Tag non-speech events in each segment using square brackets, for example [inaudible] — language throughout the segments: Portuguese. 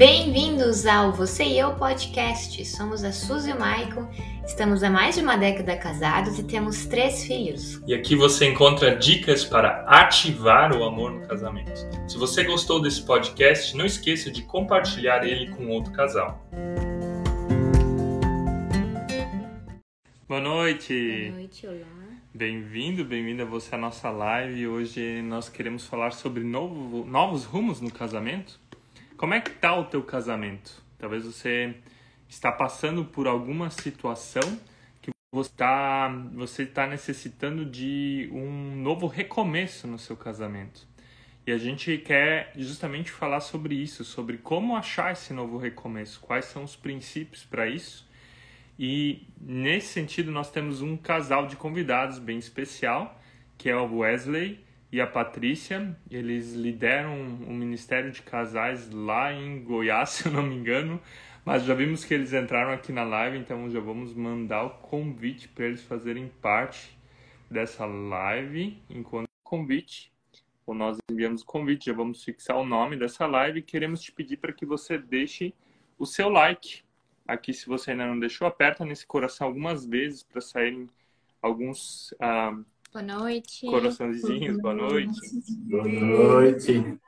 Bem-vindos ao Você e Eu Podcast. Somos a Suzy e o Maicon, estamos há mais de uma década casados e temos três filhos. E aqui você encontra dicas para ativar o amor no casamento. Se você gostou desse podcast, não esqueça de compartilhar ele com outro casal. Boa noite! Boa noite, olá. Bem-vindo, bem-vinda você à nossa live. Hoje nós queremos falar sobre novo, novos rumos no casamento. Como é que tá o teu casamento? Talvez você está passando por alguma situação que você está você tá necessitando de um novo recomeço no seu casamento. E a gente quer justamente falar sobre isso, sobre como achar esse novo recomeço, quais são os princípios para isso. E nesse sentido nós temos um casal de convidados bem especial, que é o Wesley e a Patrícia. Eles lideram um ministério de casais lá em Goiás, [laughs] se eu não me engano. Mas já vimos que eles entraram aqui na live, então já vamos mandar o convite para eles fazerem parte dessa live. Enquanto convite, ou nós enviamos o convite, já vamos fixar o nome dessa live. Queremos te pedir para que você deixe o seu like. Aqui, se você ainda não deixou, aperta nesse coração algumas vezes para saírem alguns ah, Boa noite. Coraçãozinhos, boa noite. Boa noite.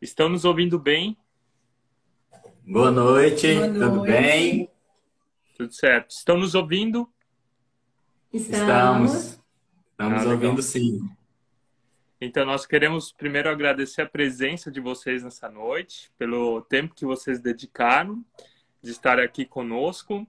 Estão nos ouvindo bem? Boa noite, Boa tudo noite. bem? Tudo certo. Estão nos ouvindo? Estamos. Estamos Ah, legal. ouvindo sim. Então, nós queremos primeiro agradecer a presença de vocês nessa noite, pelo tempo que vocês dedicaram de estar aqui conosco.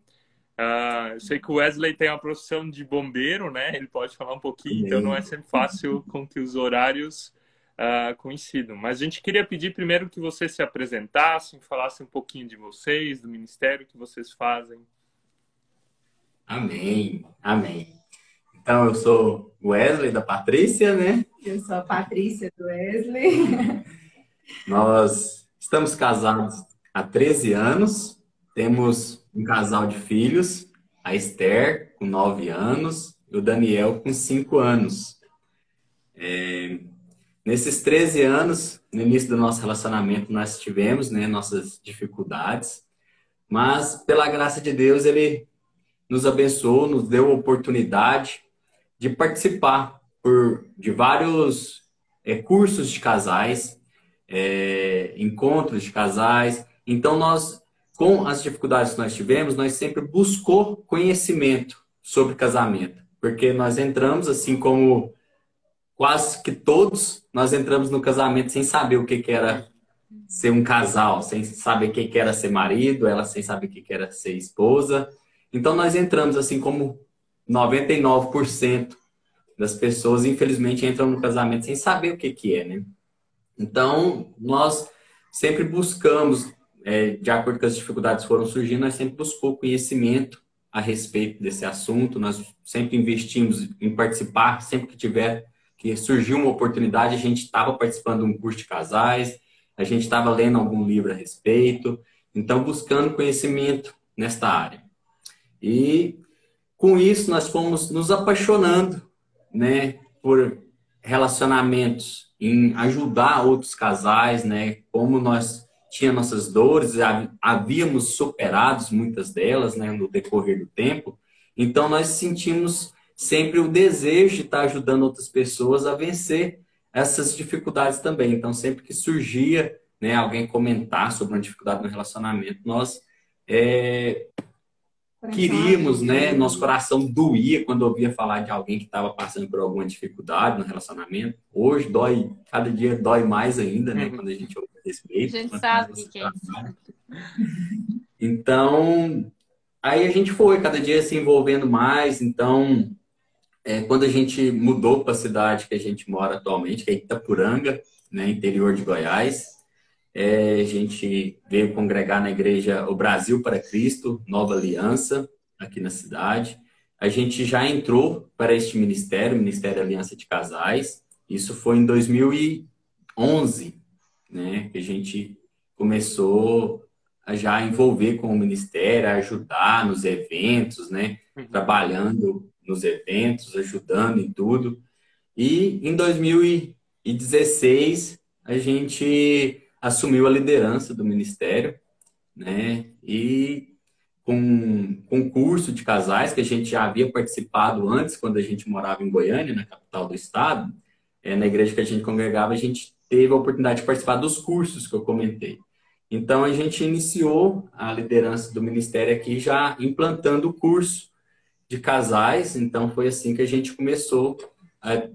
Ah, eu sei que o Wesley tem uma profissão de bombeiro, né? Ele pode falar um pouquinho, então não é sempre fácil [laughs] com que os horários ah, coincidam. Mas a gente queria pedir primeiro que vocês se apresentassem, falassem um pouquinho de vocês, do ministério que vocês fazem. Amém, amém. Então, eu sou Wesley da Patrícia, né? Eu sou a Patrícia do Wesley. Nós estamos casados há 13 anos, temos um casal de filhos, a Esther, com 9 anos, e o Daniel, com 5 anos. É, nesses 13 anos, no início do nosso relacionamento, nós tivemos né, nossas dificuldades, mas pela graça de Deus, Ele nos abençoou, nos deu a oportunidade de participar por, de vários é, cursos de casais, é, encontros de casais. Então, nós, com as dificuldades que nós tivemos, nós sempre buscou conhecimento sobre casamento, porque nós entramos, assim como quase que todos, nós entramos no casamento sem saber o que, que era ser um casal, sem saber o que, que era ser marido, ela sem saber o que, que era ser esposa. Então, nós entramos, assim como 99% das pessoas, infelizmente, entram no casamento sem saber o que, que é, né? Então, nós sempre buscamos, é, de acordo com as dificuldades que foram surgindo, nós sempre buscou conhecimento a respeito desse assunto, nós sempre investimos em participar, sempre que tiver, que surgiu uma oportunidade, a gente estava participando de um curso de casais, a gente estava lendo algum livro a respeito, então buscando conhecimento nesta área. E com isso nós fomos nos apaixonando, né, por relacionamentos, em ajudar outros casais, né, como nós tínhamos nossas dores, havíamos superados muitas delas, né, no decorrer do tempo. Então nós sentimos sempre o desejo de estar ajudando outras pessoas a vencer essas dificuldades também. Então sempre que surgia, né, alguém comentar sobre uma dificuldade no relacionamento, nós é, queríamos, né? Nosso coração doía quando ouvia falar de alguém que estava passando por alguma dificuldade no relacionamento. Hoje dói, cada dia dói mais ainda, né? Quando a gente ouve respeito. A gente quanto sabe o que é isso. Então, aí a gente foi cada dia se envolvendo mais. Então, é, quando a gente mudou para a cidade que a gente mora atualmente, que é Itapuranga, né? Interior de Goiás, é, a gente veio congregar na igreja O Brasil para Cristo, Nova Aliança, aqui na cidade. A gente já entrou para este ministério, Ministério Aliança de Casais. Isso foi em 2011, né? Que a gente começou a já envolver com o ministério, a ajudar nos eventos, né? Trabalhando nos eventos, ajudando em tudo. E em 2016 a gente assumiu a liderança do ministério, né? E com um curso de casais que a gente já havia participado antes, quando a gente morava em Goiânia, na capital do estado, é, na igreja que a gente congregava, a gente teve a oportunidade de participar dos cursos que eu comentei. Então, a gente iniciou a liderança do ministério aqui já implantando o curso de casais. Então, foi assim que a gente começou a,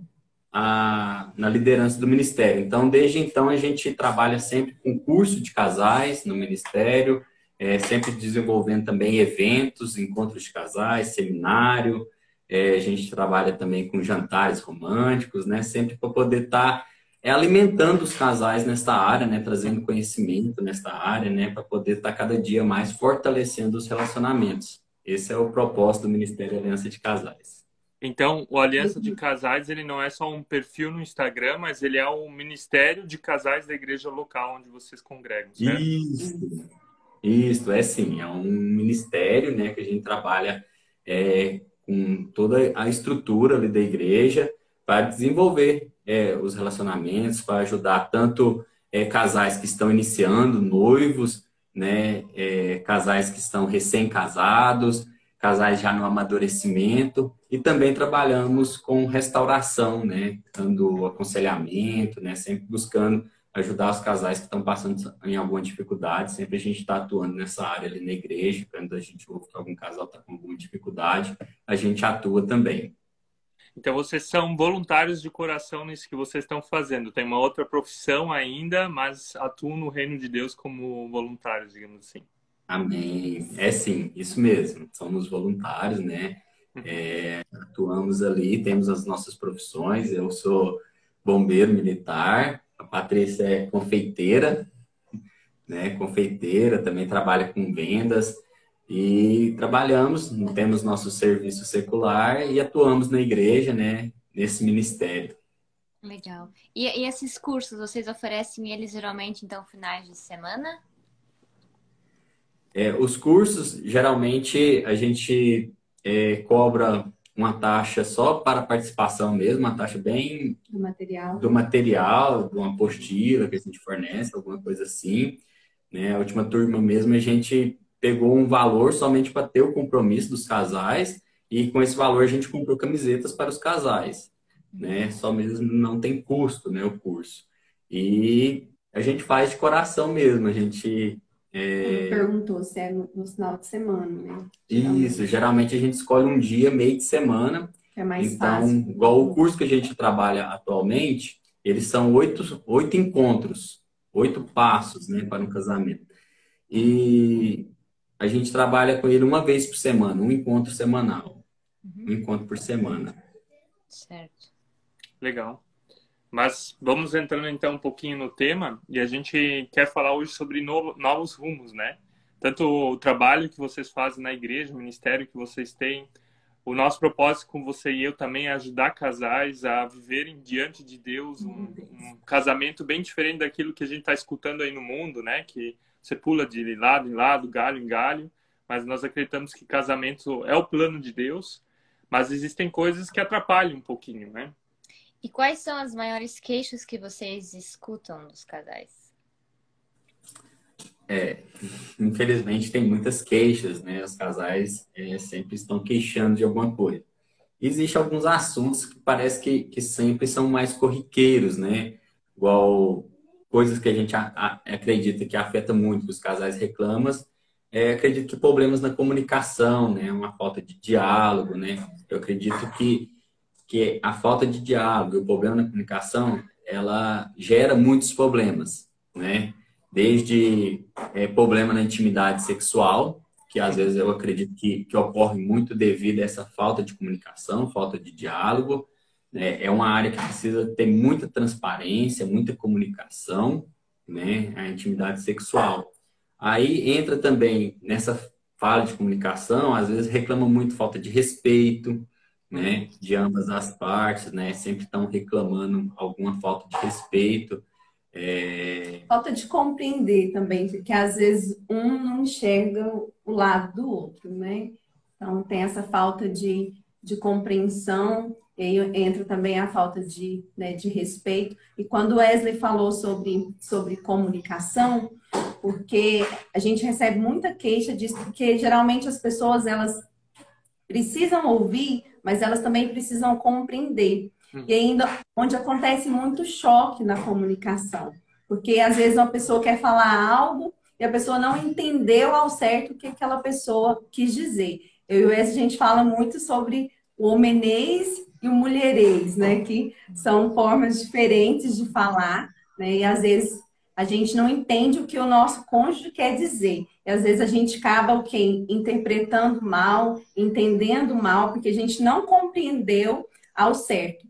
a, na liderança do ministério. Então, desde então, a gente trabalha sempre com curso de casais no ministério, é, sempre desenvolvendo também eventos, encontros de casais, seminário. É, a gente trabalha também com jantares românticos, né? Sempre para poder estar tá, é, alimentando os casais nesta área, né? Trazendo conhecimento nesta área, né? Para poder estar tá cada dia mais fortalecendo os relacionamentos. Esse é o propósito do Ministério Aliança de Casais. Então, o Aliança de Casais, ele não é só um perfil no Instagram, mas ele é o Ministério de Casais da igreja local onde vocês congregam, certo? Isso, isso, é sim, é um ministério, né, que a gente trabalha é, com toda a estrutura ali da igreja para desenvolver é, os relacionamentos, para ajudar tanto é, casais que estão iniciando, noivos, né, é, casais que estão recém-casados, casais já no amadurecimento e também trabalhamos com restauração, né, dando aconselhamento, né, sempre buscando ajudar os casais que estão passando em alguma dificuldade. Sempre a gente está atuando nessa área ali na igreja, quando a gente ouve que algum casal está com alguma dificuldade, a gente atua também. Então vocês são voluntários de coração nisso que vocês estão fazendo. Tem uma outra profissão ainda, mas atuam no reino de Deus como voluntários, digamos assim. Amém. É sim, isso mesmo. Somos voluntários, né? Uhum. É, atuamos ali, temos as nossas profissões. Eu sou bombeiro militar, a Patrícia é confeiteira, né? Confeiteira, também trabalha com vendas. E trabalhamos, temos nosso serviço secular e atuamos na igreja, né, nesse ministério. Legal. E, e esses cursos, vocês oferecem eles geralmente, então, finais de semana? É, os cursos, geralmente, a gente é, cobra uma taxa só para participação mesmo, uma taxa bem... Do material. Do material, de uma apostila que a gente fornece, alguma coisa assim. Né? A última turma mesmo, a gente pegou um valor somente para ter o compromisso dos casais e com esse valor a gente comprou camisetas para os casais, né? Só mesmo não tem custo, né, o curso. E a gente faz de coração mesmo, a gente é... perguntou se é no, no, final de semana, né? Geralmente. Isso, geralmente a gente escolhe um dia, meio de semana. É mais então, fácil. igual o curso que a gente trabalha atualmente, eles são oito, oito encontros, oito passos, né, para um casamento. E a gente trabalha com ele uma vez por semana, um encontro semanal. Uhum. Um encontro por semana. Certo. Legal. Mas vamos entrando então um pouquinho no tema e a gente quer falar hoje sobre novo, novos rumos, né? Tanto o trabalho que vocês fazem na igreja, o ministério que vocês têm, o nosso propósito com você e eu também é ajudar casais a viverem diante de Deus um, um casamento bem diferente daquilo que a gente está escutando aí no mundo, né? Que você pula de lado em lado, galho em galho, mas nós acreditamos que casamento é o plano de Deus, mas existem coisas que atrapalham um pouquinho, né? E quais são as maiores queixas que vocês escutam dos casais? É, infelizmente tem muitas queixas, né? Os casais é, sempre estão queixando de alguma coisa. Existem alguns assuntos que parece que, que sempre são mais corriqueiros, né? Igual coisas que a gente a, a, acredita que afeta muito os casais reclamas, é, acredito que problemas na comunicação, né, uma falta de diálogo, né, eu acredito que, que a falta de diálogo, o problema na comunicação, ela gera muitos problemas, né, desde é, problema na intimidade sexual, que às vezes eu acredito que, que ocorre muito devido a essa falta de comunicação, falta de diálogo, é, é uma área que precisa ter muita transparência, muita comunicação, né? A intimidade sexual. Aí entra também nessa fala de comunicação, às vezes reclama muito falta de respeito, né? De ambas as partes, né? Sempre estão reclamando alguma falta de respeito. É... Falta de compreender também, porque às vezes um não enxerga o lado do outro, né? Então tem essa falta de, de compreensão E aí entra também a falta de, né, de respeito. E quando Wesley falou sobre, sobre comunicação, porque a gente recebe muita queixa disso, porque geralmente as pessoas elas precisam ouvir, mas elas também precisam compreender. Hum. E ainda onde acontece muito choque na comunicação. Porque às vezes uma pessoa quer falar algo e a pessoa não entendeu ao certo o que aquela pessoa quis dizer. Eu e o a gente fala muito sobre o homenês e o mulherês, né? Que são formas diferentes de falar, né? E às vezes a gente não entende o que o nosso cônjuge quer dizer. E às vezes a gente acaba o quê? Interpretando mal, entendendo mal, porque a gente não compreendeu ao certo.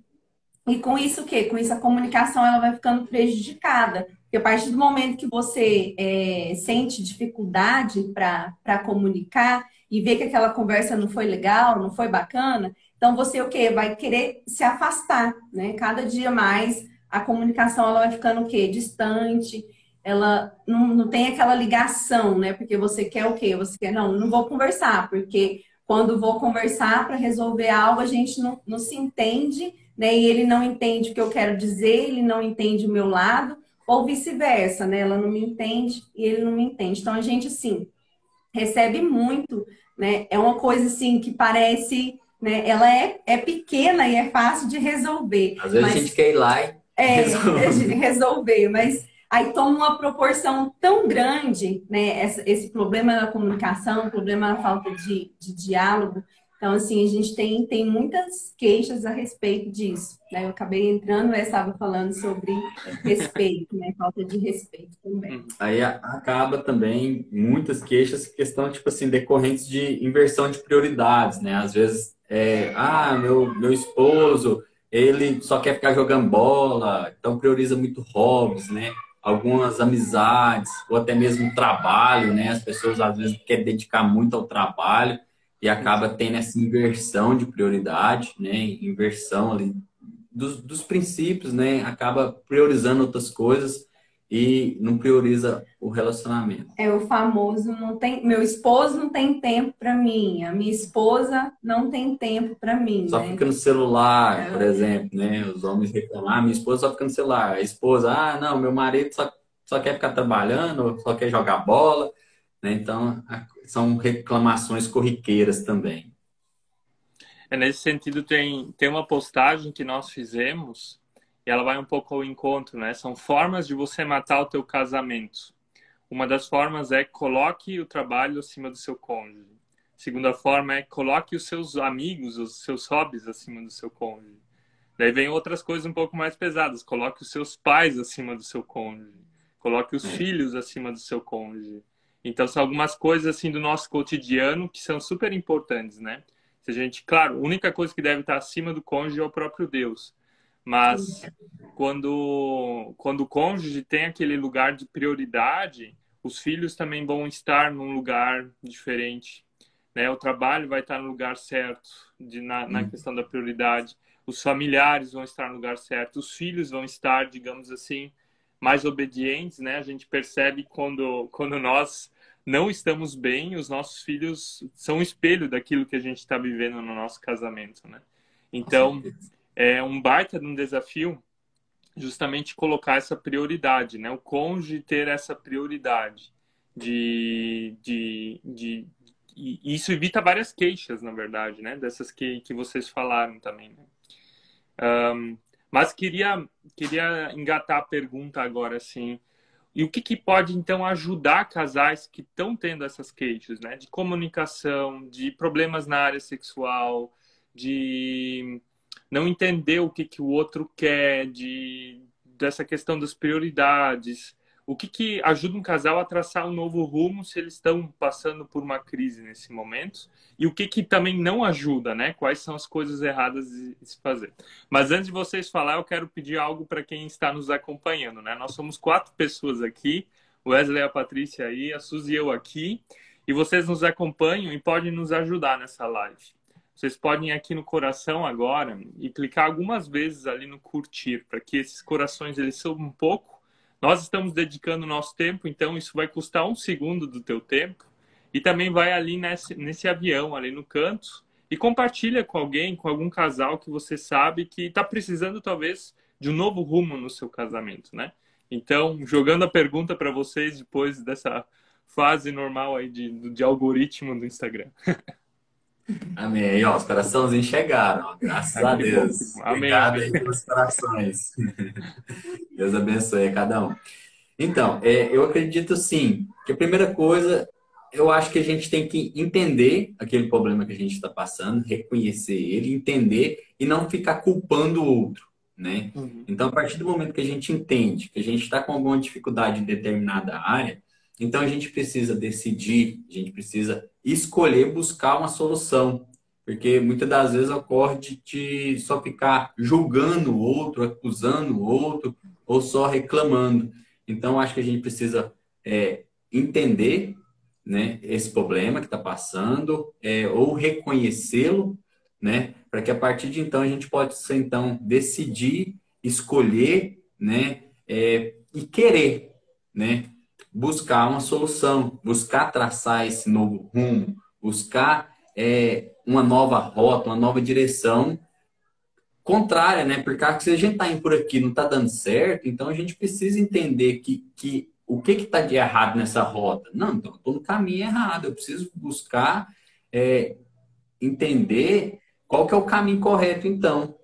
E com isso o quê? Com isso a comunicação ela vai ficando prejudicada. Porque a partir do momento que você é, sente dificuldade para comunicar e vê que aquela conversa não foi legal, não foi bacana, então você o quê? Vai querer se afastar, né? Cada dia mais a comunicação ela vai ficando o quê? Distante, ela não, não tem aquela ligação, né? Porque você quer o quê? Você quer, não, não vou conversar, porque quando vou conversar para resolver algo, a gente não, não se entende, né? E ele não entende o que eu quero dizer, ele não entende o meu lado, ou vice-versa, né? Ela não me entende e ele não me entende. Então a gente, assim, recebe muito, né? É uma coisa, assim, que parece, né? Ela é, é pequena e é fácil de resolver. Às vezes mas... a gente quer ir lá e é, [laughs] resolver, mas aí toma uma proporção tão grande, né? Esse, esse problema da comunicação, o problema da falta de, de, diálogo. Então, assim, a gente tem, tem muitas queixas a respeito disso. Né? Eu acabei entrando, eu estava falando sobre respeito, né? Falta de respeito também. Uhum. Aí acaba também muitas queixas, questão, tipo assim, decorrentes de inversão de prioridades, né? Às vezes, é, ah, meu, meu esposo ele só quer ficar jogando bola, então prioriza muito hobbies, né? Algumas amizades, ou até mesmo trabalho, né? As pessoas às vezes querem dedicar muito ao trabalho e acaba tendo essa inversão de prioridade, né? Inversão ali dos, dos princípios, né? Acaba priorizando outras coisas e não prioriza o relacionamento. É o famoso não tem, meu esposo não tem tempo para mim, a minha esposa não tem tempo para mim. Só né? fica no celular, é. por exemplo, né? Os homens reclamam, ah, minha esposa só fica no celular. A esposa, ah, não, meu marido só, só quer ficar trabalhando, só quer jogar bola. Né? Então, são reclamações corriqueiras também. É, nesse sentido, tem, tem uma postagem que nós fizemos e ela vai um pouco ao encontro, né? São formas de você matar o teu casamento. Uma das formas é coloque o trabalho acima do seu cônjuge. Segunda forma é coloque os seus amigos, os seus hobbies acima do seu cônjuge. Daí vem outras coisas um pouco mais pesadas. Coloque os seus pais acima do seu cônjuge. Coloque os é. filhos acima do seu cônjuge. Então são algumas coisas assim do nosso cotidiano que são super importantes, né? Se a gente, claro, a única coisa que deve estar acima do cônjuge é o próprio Deus. Mas quando, quando o cônjuge tem aquele lugar de prioridade, os filhos também vão estar num lugar diferente. Né? O trabalho vai estar no lugar certo de, na, na uhum. questão da prioridade. Os familiares vão estar no lugar certo. Os filhos vão estar, digamos assim, mais obedientes. Né? A gente percebe quando, quando nós não estamos bem, os nossos filhos são um espelho daquilo que a gente está vivendo no nosso casamento. Né? Então é um baita de um desafio justamente colocar essa prioridade, né? O cônjuge ter essa prioridade de, de, de, de isso evita várias queixas, na verdade, né? Dessas que, que vocês falaram também, né? Um, mas queria, queria engatar a pergunta agora, assim, e o que, que pode, então, ajudar casais que estão tendo essas queixas, né? De comunicação, de problemas na área sexual, de não entender o que, que o outro quer, de, dessa questão das prioridades. O que, que ajuda um casal a traçar um novo rumo se eles estão passando por uma crise nesse momento? E o que, que também não ajuda, né? Quais são as coisas erradas de se fazer? Mas antes de vocês falar, eu quero pedir algo para quem está nos acompanhando, né? Nós somos quatro pessoas aqui, Wesley, a Patrícia aí, a Suzy e eu aqui, e vocês nos acompanham e podem nos ajudar nessa live. Vocês podem ir aqui no coração agora e clicar algumas vezes ali no curtir, para que esses corações eles subam um pouco. Nós estamos dedicando nosso tempo, então isso vai custar um segundo do teu tempo. E também vai ali nesse, nesse avião, ali no canto, e compartilha com alguém, com algum casal que você sabe que está precisando talvez de um novo rumo no seu casamento, né? Então, jogando a pergunta para vocês depois dessa fase normal aí de, de algoritmo do Instagram. [laughs] Amém. Ó, os coraçãozinhos chegaram, graças a Deus. Amém. Obrigado aí pelos corações. [laughs] Deus abençoe a cada um. Então, é, eu acredito sim que a primeira coisa, eu acho que a gente tem que entender aquele problema que a gente está passando, reconhecer ele, entender e não ficar culpando o outro, né? Uhum. Então, a partir do momento que a gente entende que a gente está com alguma dificuldade em determinada área, então a gente precisa decidir, a gente precisa escolher buscar uma solução. Porque muitas das vezes ocorre de, só ficar julgando o outro, acusando o outro, ou só reclamando. Então, acho que a gente precisa é, entender né, esse problema que está passando, é, ou reconhecê-lo, né, para que a partir de então a gente possa então decidir, escolher, né, é, e querer, né, buscar uma solução, buscar traçar esse novo rumo, buscar é, uma nova rota, uma nova direção contrária, né? Porque se a gente está indo por aqui não está dando certo, então a gente precisa entender que, que o que está de errado nessa rota. Não, então estou no caminho errado. Eu preciso buscar é, entender qual que é o caminho correto, então,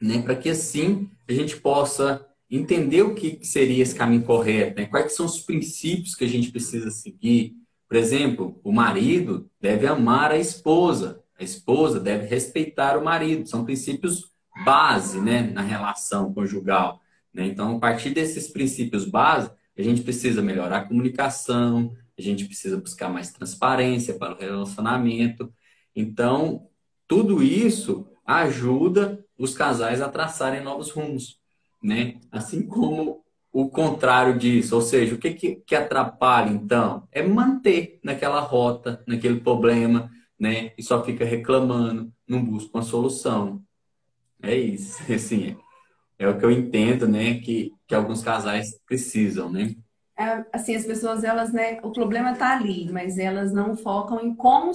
né? Para que assim a gente possa entender o que seria esse caminho correto, né? quais são os princípios que a gente precisa seguir. Por exemplo, o marido deve amar a esposa, a esposa deve respeitar o marido. São princípios base né, na relação conjugal. Né? Então, a partir desses princípios base, a gente precisa melhorar a comunicação, a gente precisa buscar mais transparência para o relacionamento. Então, tudo isso ajuda os casais a traçarem novos rumos né? Assim como o contrário disso, ou seja, o que, que, que atrapalha então? É manter naquela rota, naquele problema, né? E só fica reclamando, não busca uma solução. É isso, [laughs] assim, é, é o que eu entendo, né? Que, que alguns casais precisam, né? É, assim, as pessoas, elas, né, o problema está ali, mas elas não focam em como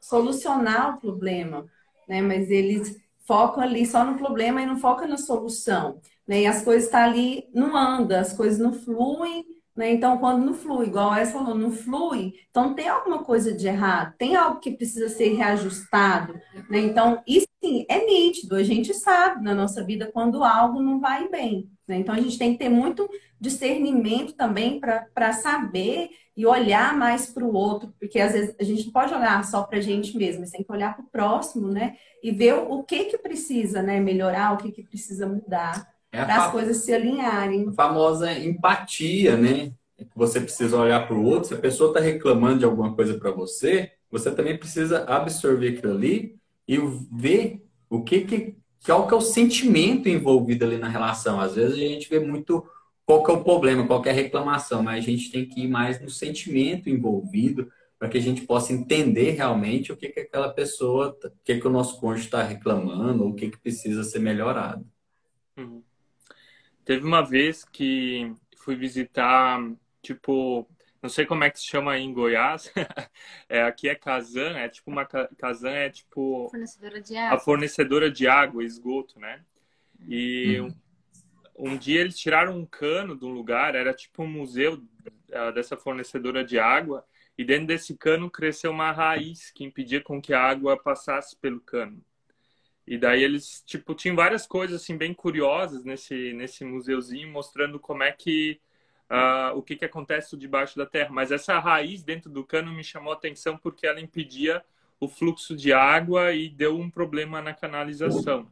solucionar o problema, né? Mas eles focam ali só no problema e não focam na solução. Né? E as coisas estão tá ali, não anda, as coisas não fluem, né? Então, quando não flui, igual Essa falou, não flui, então tem alguma coisa de errado, tem algo que precisa ser reajustado, né? Então, isso sim, é nítido, a gente sabe na nossa vida quando algo não vai bem, né? Então, a gente tem que ter muito discernimento também para saber e olhar mais para o outro, porque às vezes a gente não pode olhar só para a gente mesmo, tem que olhar para o próximo, né? E ver o que que precisa, né? Melhorar, o que que precisa mudar. É para as coisas se alinharem. A famosa empatia, né? Você precisa olhar para o outro. Se a pessoa está reclamando de alguma coisa para você, você também precisa absorver aquilo ali e ver o que que qual que é o sentimento envolvido ali na relação. Às vezes a gente vê muito qual que é o problema, qual que é a reclamação, mas a gente tem que ir mais no sentimento envolvido para que a gente possa entender realmente o que que aquela pessoa, o que que o nosso cônjuge está reclamando, ou o que que precisa ser melhorado. Uhum. Teve uma vez que fui visitar, tipo, não sei como é que se chama aí em Goiás. [laughs] é, aqui é Kazan, é tipo uma Kazan é tipo fornecedora de água. a fornecedora de água, esgoto, né? E uhum. Um, dia eles tiraram um cano de um lugar, era tipo um museu uh, dessa fornecedora de água, e dentro desse cano cresceu uma raiz que impedia com que a água passasse pelo cano. E daí eles, tipo, tinham várias coisas, assim, bem curiosas nesse, nesse museuzinho, mostrando como é que, uh, o que que acontece debaixo da terra. Mas essa raiz dentro do cano me chamou a atenção porque ela impedia o fluxo de água e deu um problema na canalização.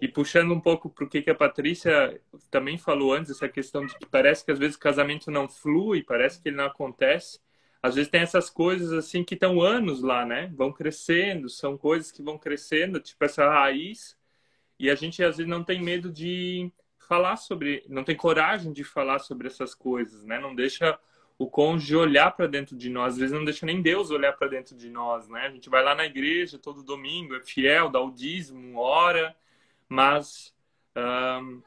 E puxando um pouco para o que, que a Patrícia também falou antes, essa questão de que parece que às vezes o casamento não flui, parece que ele não acontece às vezes tem essas coisas assim que estão anos lá, né? Vão crescendo, são coisas que vão crescendo, tipo essa raiz, e a gente às vezes não tem medo de falar sobre, não tem coragem de falar sobre essas coisas, né? Não deixa o cônjuge olhar para dentro de nós, às vezes não deixa nem Deus olhar para dentro de nós, né? A gente vai lá na igreja todo domingo, é fiel, dá o dízimo, ora, mas um,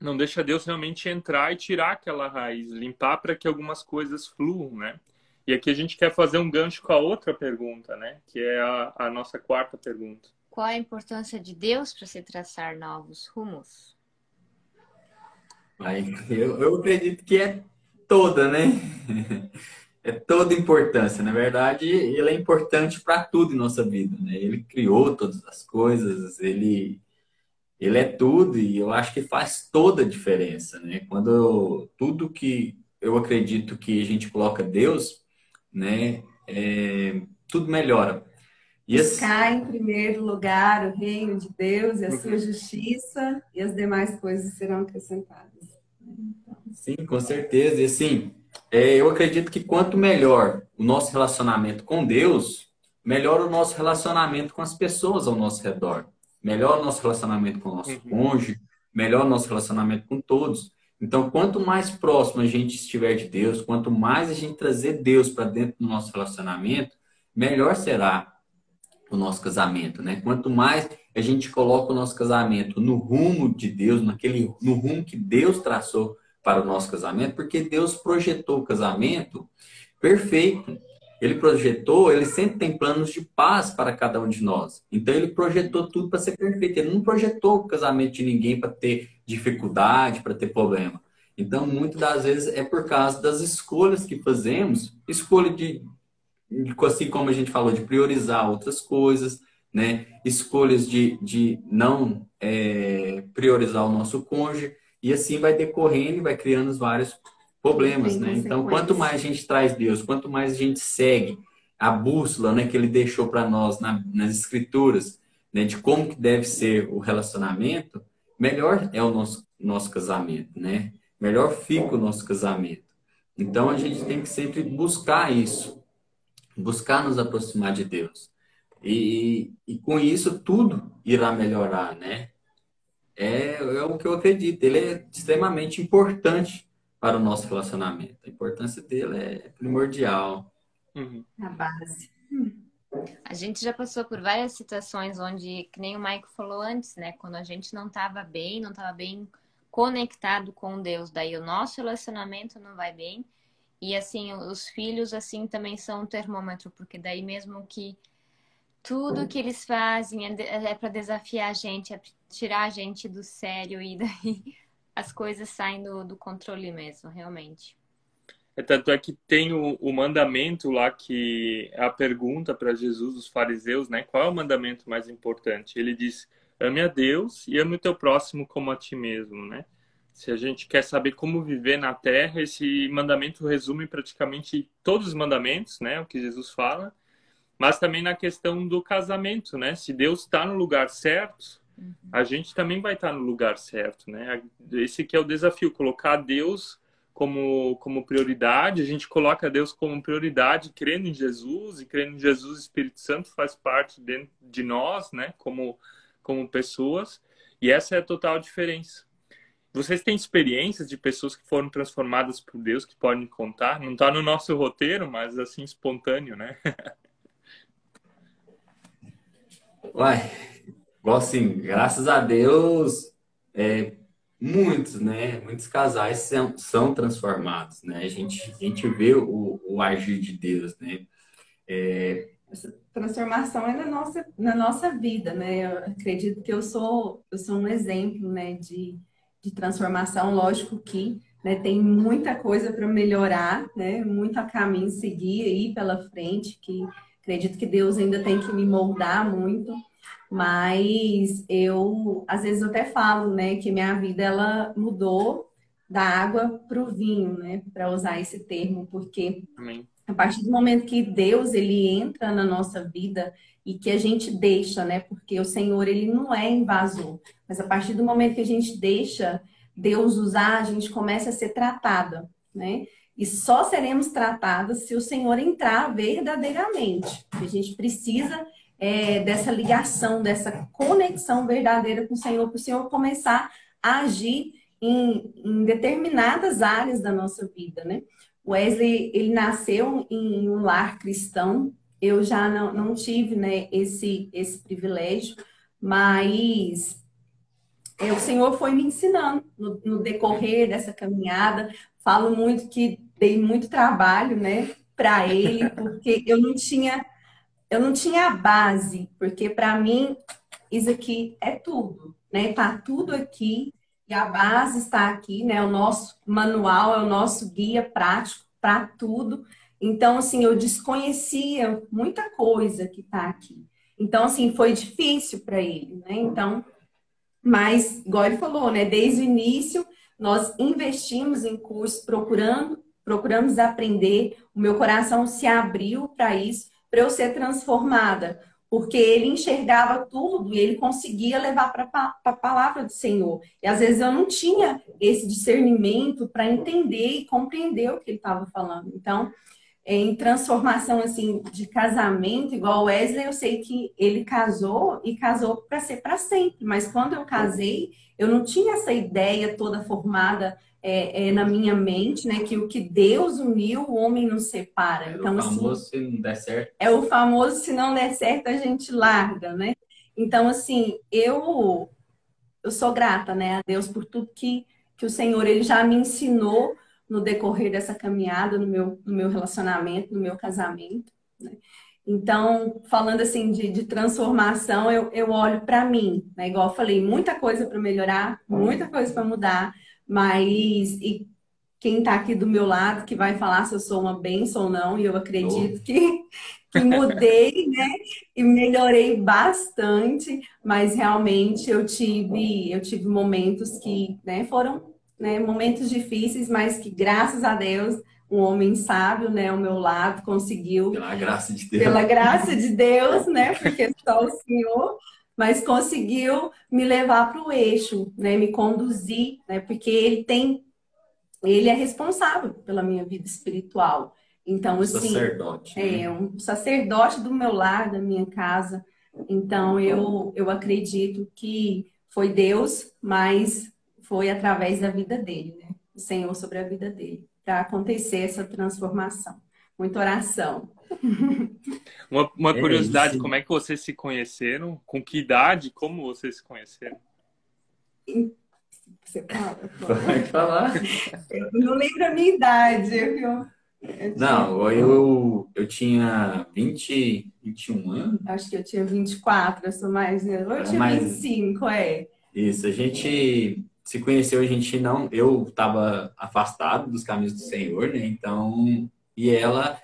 não deixa Deus realmente entrar e tirar aquela raiz, limpar para que algumas coisas fluam, né? E aqui a gente quer fazer um gancho com a outra pergunta, né? Que é a, a nossa quarta pergunta. Qual a importância de Deus para se traçar novos rumos? Eu, eu acredito que é toda, né? [laughs] É toda importância. Na verdade, ele é importante para tudo em nossa vida, né? Ele criou todas as coisas, ele ele é tudo e eu acho que faz toda a diferença, né? Quando eu, tudo que eu acredito que a gente coloca Deus, né? É, tudo melhora. E Buscar em primeiro lugar o reino de Deus e a sua justiça e as demais coisas serão acrescentadas. Sim, com certeza. E assim, é, eu acredito que quanto melhor o nosso relacionamento com Deus, melhor o nosso relacionamento com as pessoas ao nosso redor. Melhor o nosso relacionamento com o nosso uhum. cônjuge, melhor o nosso relacionamento com todos. Então, quanto mais próximo a gente estiver de Deus, quanto mais a gente trazer Deus para dentro do nosso relacionamento, melhor será o nosso casamento, né? Quanto mais a gente coloca o nosso casamento no rumo de Deus, naquele no rumo que Deus traçou para o nosso casamento, porque Deus projetou o casamento perfeito. Ele projetou, ele sempre tem planos de paz para cada um de nós. Então ele projetou tudo para ser perfeito. Ele não projetou o casamento de ninguém para ter dificuldade, para ter problema. Então, muitas das vezes é por causa das escolhas que fazemos, escolha de, assim como a gente falou, de priorizar outras coisas, né? Escolhas de, de não é, priorizar o nosso cônjuge, e assim vai decorrendo e vai criando vários problemas, né? Então, quanto mais a gente traz Deus, quanto mais a gente segue a bússola, né, que ele deixou para nós na, nas escrituras, né, de como que deve ser o relacionamento, melhor é o nosso nosso casamento, né? Melhor fica o nosso casamento. Então a gente tem que sempre buscar isso, buscar nos aproximar de Deus. E, e com isso tudo irá melhorar, né? É, é o que eu acredito. Ele é extremamente importante para o nosso relacionamento. A importância dele é primordial. Uhum. A base. A gente já passou por várias situações onde, que nem o Maico falou antes, né? Quando a gente não estava bem, não estava bem conectado com Deus, daí o nosso relacionamento não vai bem. E assim, os filhos assim também são um termômetro, porque daí mesmo que tudo que eles fazem é, é para desafiar a gente, é tirar a gente do sério e daí as coisas saem do, do controle mesmo, realmente. É, tanto é que tem o, o mandamento lá que é a pergunta para Jesus, os fariseus, né? Qual é o mandamento mais importante? Ele diz: ame a Deus e ame o teu próximo como a ti mesmo, né? Se a gente quer saber como viver na terra, esse mandamento resume praticamente todos os mandamentos, né? O que Jesus fala, mas também na questão do casamento, né? Se Deus está no lugar certo, a gente também vai estar no lugar certo, né? Esse que é o desafio, colocar Deus como, como prioridade, a gente coloca Deus como prioridade, crendo em Jesus, e crendo em Jesus, o Espírito Santo faz parte dentro de nós, né? Como, como pessoas, e essa é a total diferença. Vocês têm experiências de pessoas que foram transformadas por Deus que podem contar? Não está no nosso roteiro, mas assim, espontâneo, né? [laughs] Uai, Igual assim, graças a Deus, é, muitos, né? Muitos casais são, são transformados, né? A gente, a gente vê o, o agir de Deus, né? É... Essa transformação é na nossa, na nossa vida, né? Eu acredito que eu sou, eu sou um exemplo, né? De, de transformação. Lógico que né, tem muita coisa para melhorar, né? Muito a caminho seguir aí pela frente, que acredito que Deus ainda tem que me moldar muito. Mas eu, às vezes, eu até falo, né, que minha vida ela mudou da água para o vinho, né, para usar esse termo, porque Amém. a partir do momento que Deus ele entra na nossa vida e que a gente deixa, né, porque o Senhor ele não é invasor, mas a partir do momento que a gente deixa Deus usar, a gente começa a ser tratada, né? E só seremos tratadas se o Senhor entrar verdadeiramente. A gente precisa é, dessa ligação, dessa conexão verdadeira com o Senhor, para o Senhor começar a agir em, em, determinadas áreas da nossa vida, né? Wesley, ele nasceu em um lar cristão, eu já não, não tive, né, esse, esse privilégio, mas é, o Senhor foi me ensinando no, no decorrer dessa caminhada, falo muito que dei muito trabalho, né, para ele, [laughs] porque eu não tinha eu não tinha a base, porque para mim isso aqui é tudo, né? Tá tudo aqui e a base está aqui, né? O nosso manual é o nosso guia prático para tudo. Então, assim, eu desconhecia muita coisa que está aqui. Então, assim, foi difícil para ele, né? Então, mas, igual ele falou, né? Desde o início, nós investimos em cursos, procurando, procuramos aprender. O meu coração se abriu para isso, para eu ser transformada, porque ele enxergava tudo e ele conseguia levar para a palavra do Senhor. E às vezes eu não tinha esse discernimento para entender e compreender o que ele estava falando. Então, em transformação assim de casamento, igual Wesley, eu sei que ele casou e casou para ser para sempre. Mas quando eu casei, eu não tinha essa ideia toda formada é, é, na minha mente, né? Que o que Deus uniu, o homem não separa. É então, o famoso assim, se não der certo. É o famoso se não der certo, a gente larga, né? Então, assim, eu eu sou grata, né, a Deus por tudo que, que o Senhor ele já me ensinou no decorrer dessa caminhada, no meu, no meu relacionamento, no meu casamento. Né? Então, falando assim de, de transformação, eu, eu olho para mim, né? Igual eu falei, muita coisa para melhorar, muita coisa para mudar, mas e quem está aqui do meu lado que vai falar se eu sou uma benção ou não, e eu acredito que, [laughs] que mudei, né? E melhorei bastante, mas realmente eu tive, eu tive momentos que né, foram né, momentos difíceis, mas que graças a Deus um homem sábio, né, ao meu lado conseguiu pela graça de Deus, pela graça de Deus, né, porque só o Senhor, mas conseguiu me levar para o eixo, né, me conduzir, né, porque ele tem, ele é responsável pela minha vida espiritual. Então, assim, sacerdote, né? é um sacerdote do meu lar, da minha casa. Então, eu eu acredito que foi Deus, mas foi através da vida dele, né? O Senhor sobre a vida dele, para acontecer essa transformação. Muita oração. [laughs] Uma, uma é curiosidade, como é que vocês se conheceram? Com que idade? Como vocês se conheceram? Você fala? Pode falar. Eu não lembro a minha idade, viu? Eu não, eu, eu tinha 20, 21 anos. Acho que eu tinha 24, eu sou mais. Eu tinha mais... 25, é. Isso, a gente se conheceu, a gente não. Eu estava afastado dos caminhos do Senhor, né? Então, e ela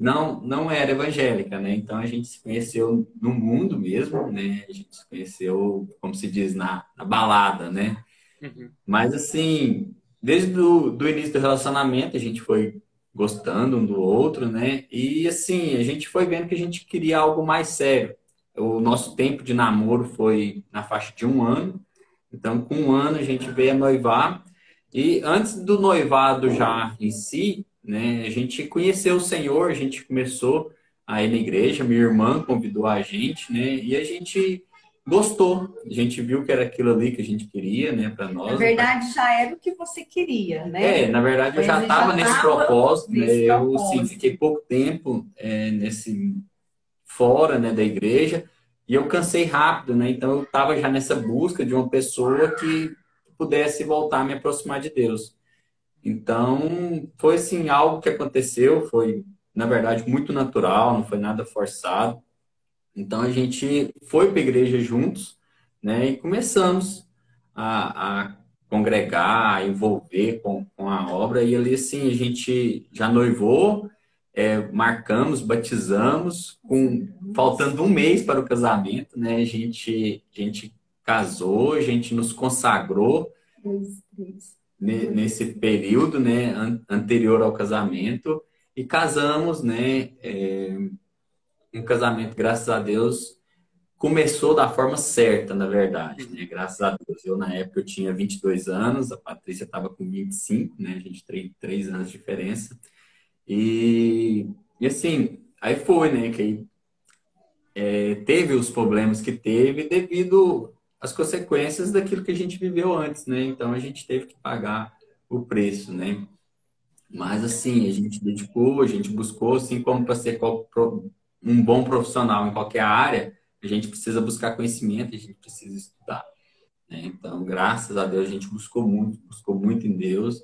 não não era evangélica, né? Então a gente se conheceu no mundo mesmo, né? A gente se conheceu, como se diz, na, na balada, né? Uhum. Mas assim, desde do, do início do relacionamento, a gente foi gostando um do outro, né? E assim, a gente foi vendo que a gente queria algo mais sério. O nosso tempo de namoro foi na faixa de um ano. Então, com um ano a gente veio a noivar. E antes do noivado já em si, né, a gente conheceu o Senhor, a gente começou a ir na igreja, minha irmã convidou a gente, né, e a gente gostou. A gente viu que era aquilo ali que a gente queria, né, para nós. Na verdade, já era o que você queria, né? É, na verdade, eu já estava nesse propósito, né? Nesse eu, sim, fiquei pouco tempo é, nesse fora, né, da igreja. E eu cansei rápido, né? Então eu estava já nessa busca de uma pessoa que pudesse voltar a me aproximar de Deus. Então foi assim algo que aconteceu, foi na verdade muito natural, não foi nada forçado. Então a gente foi para a igreja juntos, né? E começamos a, a congregar, a envolver com, com a obra. E ali assim a gente já noivou é, marcamos, batizamos, com faltando um mês para o casamento, né? A gente, a gente casou, a gente nos consagrou nesse período, né, anterior ao casamento e casamos, né? É, um casamento, graças a Deus, começou da forma certa, na verdade, né? Graças a Deus. Eu, na época, eu tinha 22 anos, a Patrícia estava com 25, né? A gente tem 3 anos de diferença. E, e assim, aí foi, né? Que é, teve os problemas que teve devido às consequências daquilo que a gente viveu antes, né? Então a gente teve que pagar o preço, né? Mas assim, a gente dedicou, a gente buscou, assim como para ser um bom profissional em qualquer área, a gente precisa buscar conhecimento, a gente precisa estudar. Né? Então, graças a Deus, a gente buscou muito, buscou muito em Deus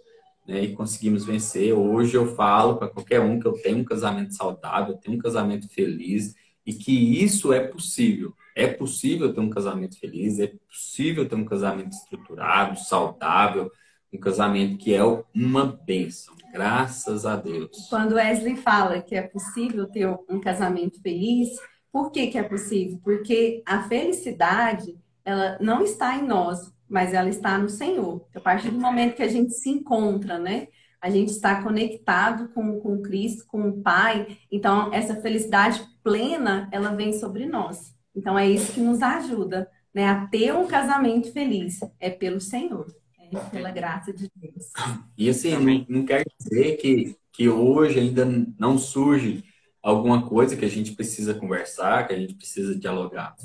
né, e conseguimos vencer. Hoje eu falo para qualquer um que eu tenho um casamento saudável, eu tenho um casamento feliz e que isso é possível. É possível ter um casamento feliz, é possível ter um casamento estruturado, saudável, um casamento que é uma bênção, graças a Deus. Quando Wesley fala que é possível ter um casamento feliz, por que, que é possível? Porque a felicidade, ela não está em nós, mas ela está no Senhor. A partir do momento que a gente se encontra, né? A gente está conectado com, com Cristo, com o Pai. Então, essa felicidade plena, ela vem sobre nós. Então, é isso que nos ajuda né, a ter um casamento feliz. É pelo Senhor, é pela graça de Deus. E assim, não, não quer dizer que, que hoje ainda não surge alguma coisa que a gente precisa conversar, que a gente precisa dialogar.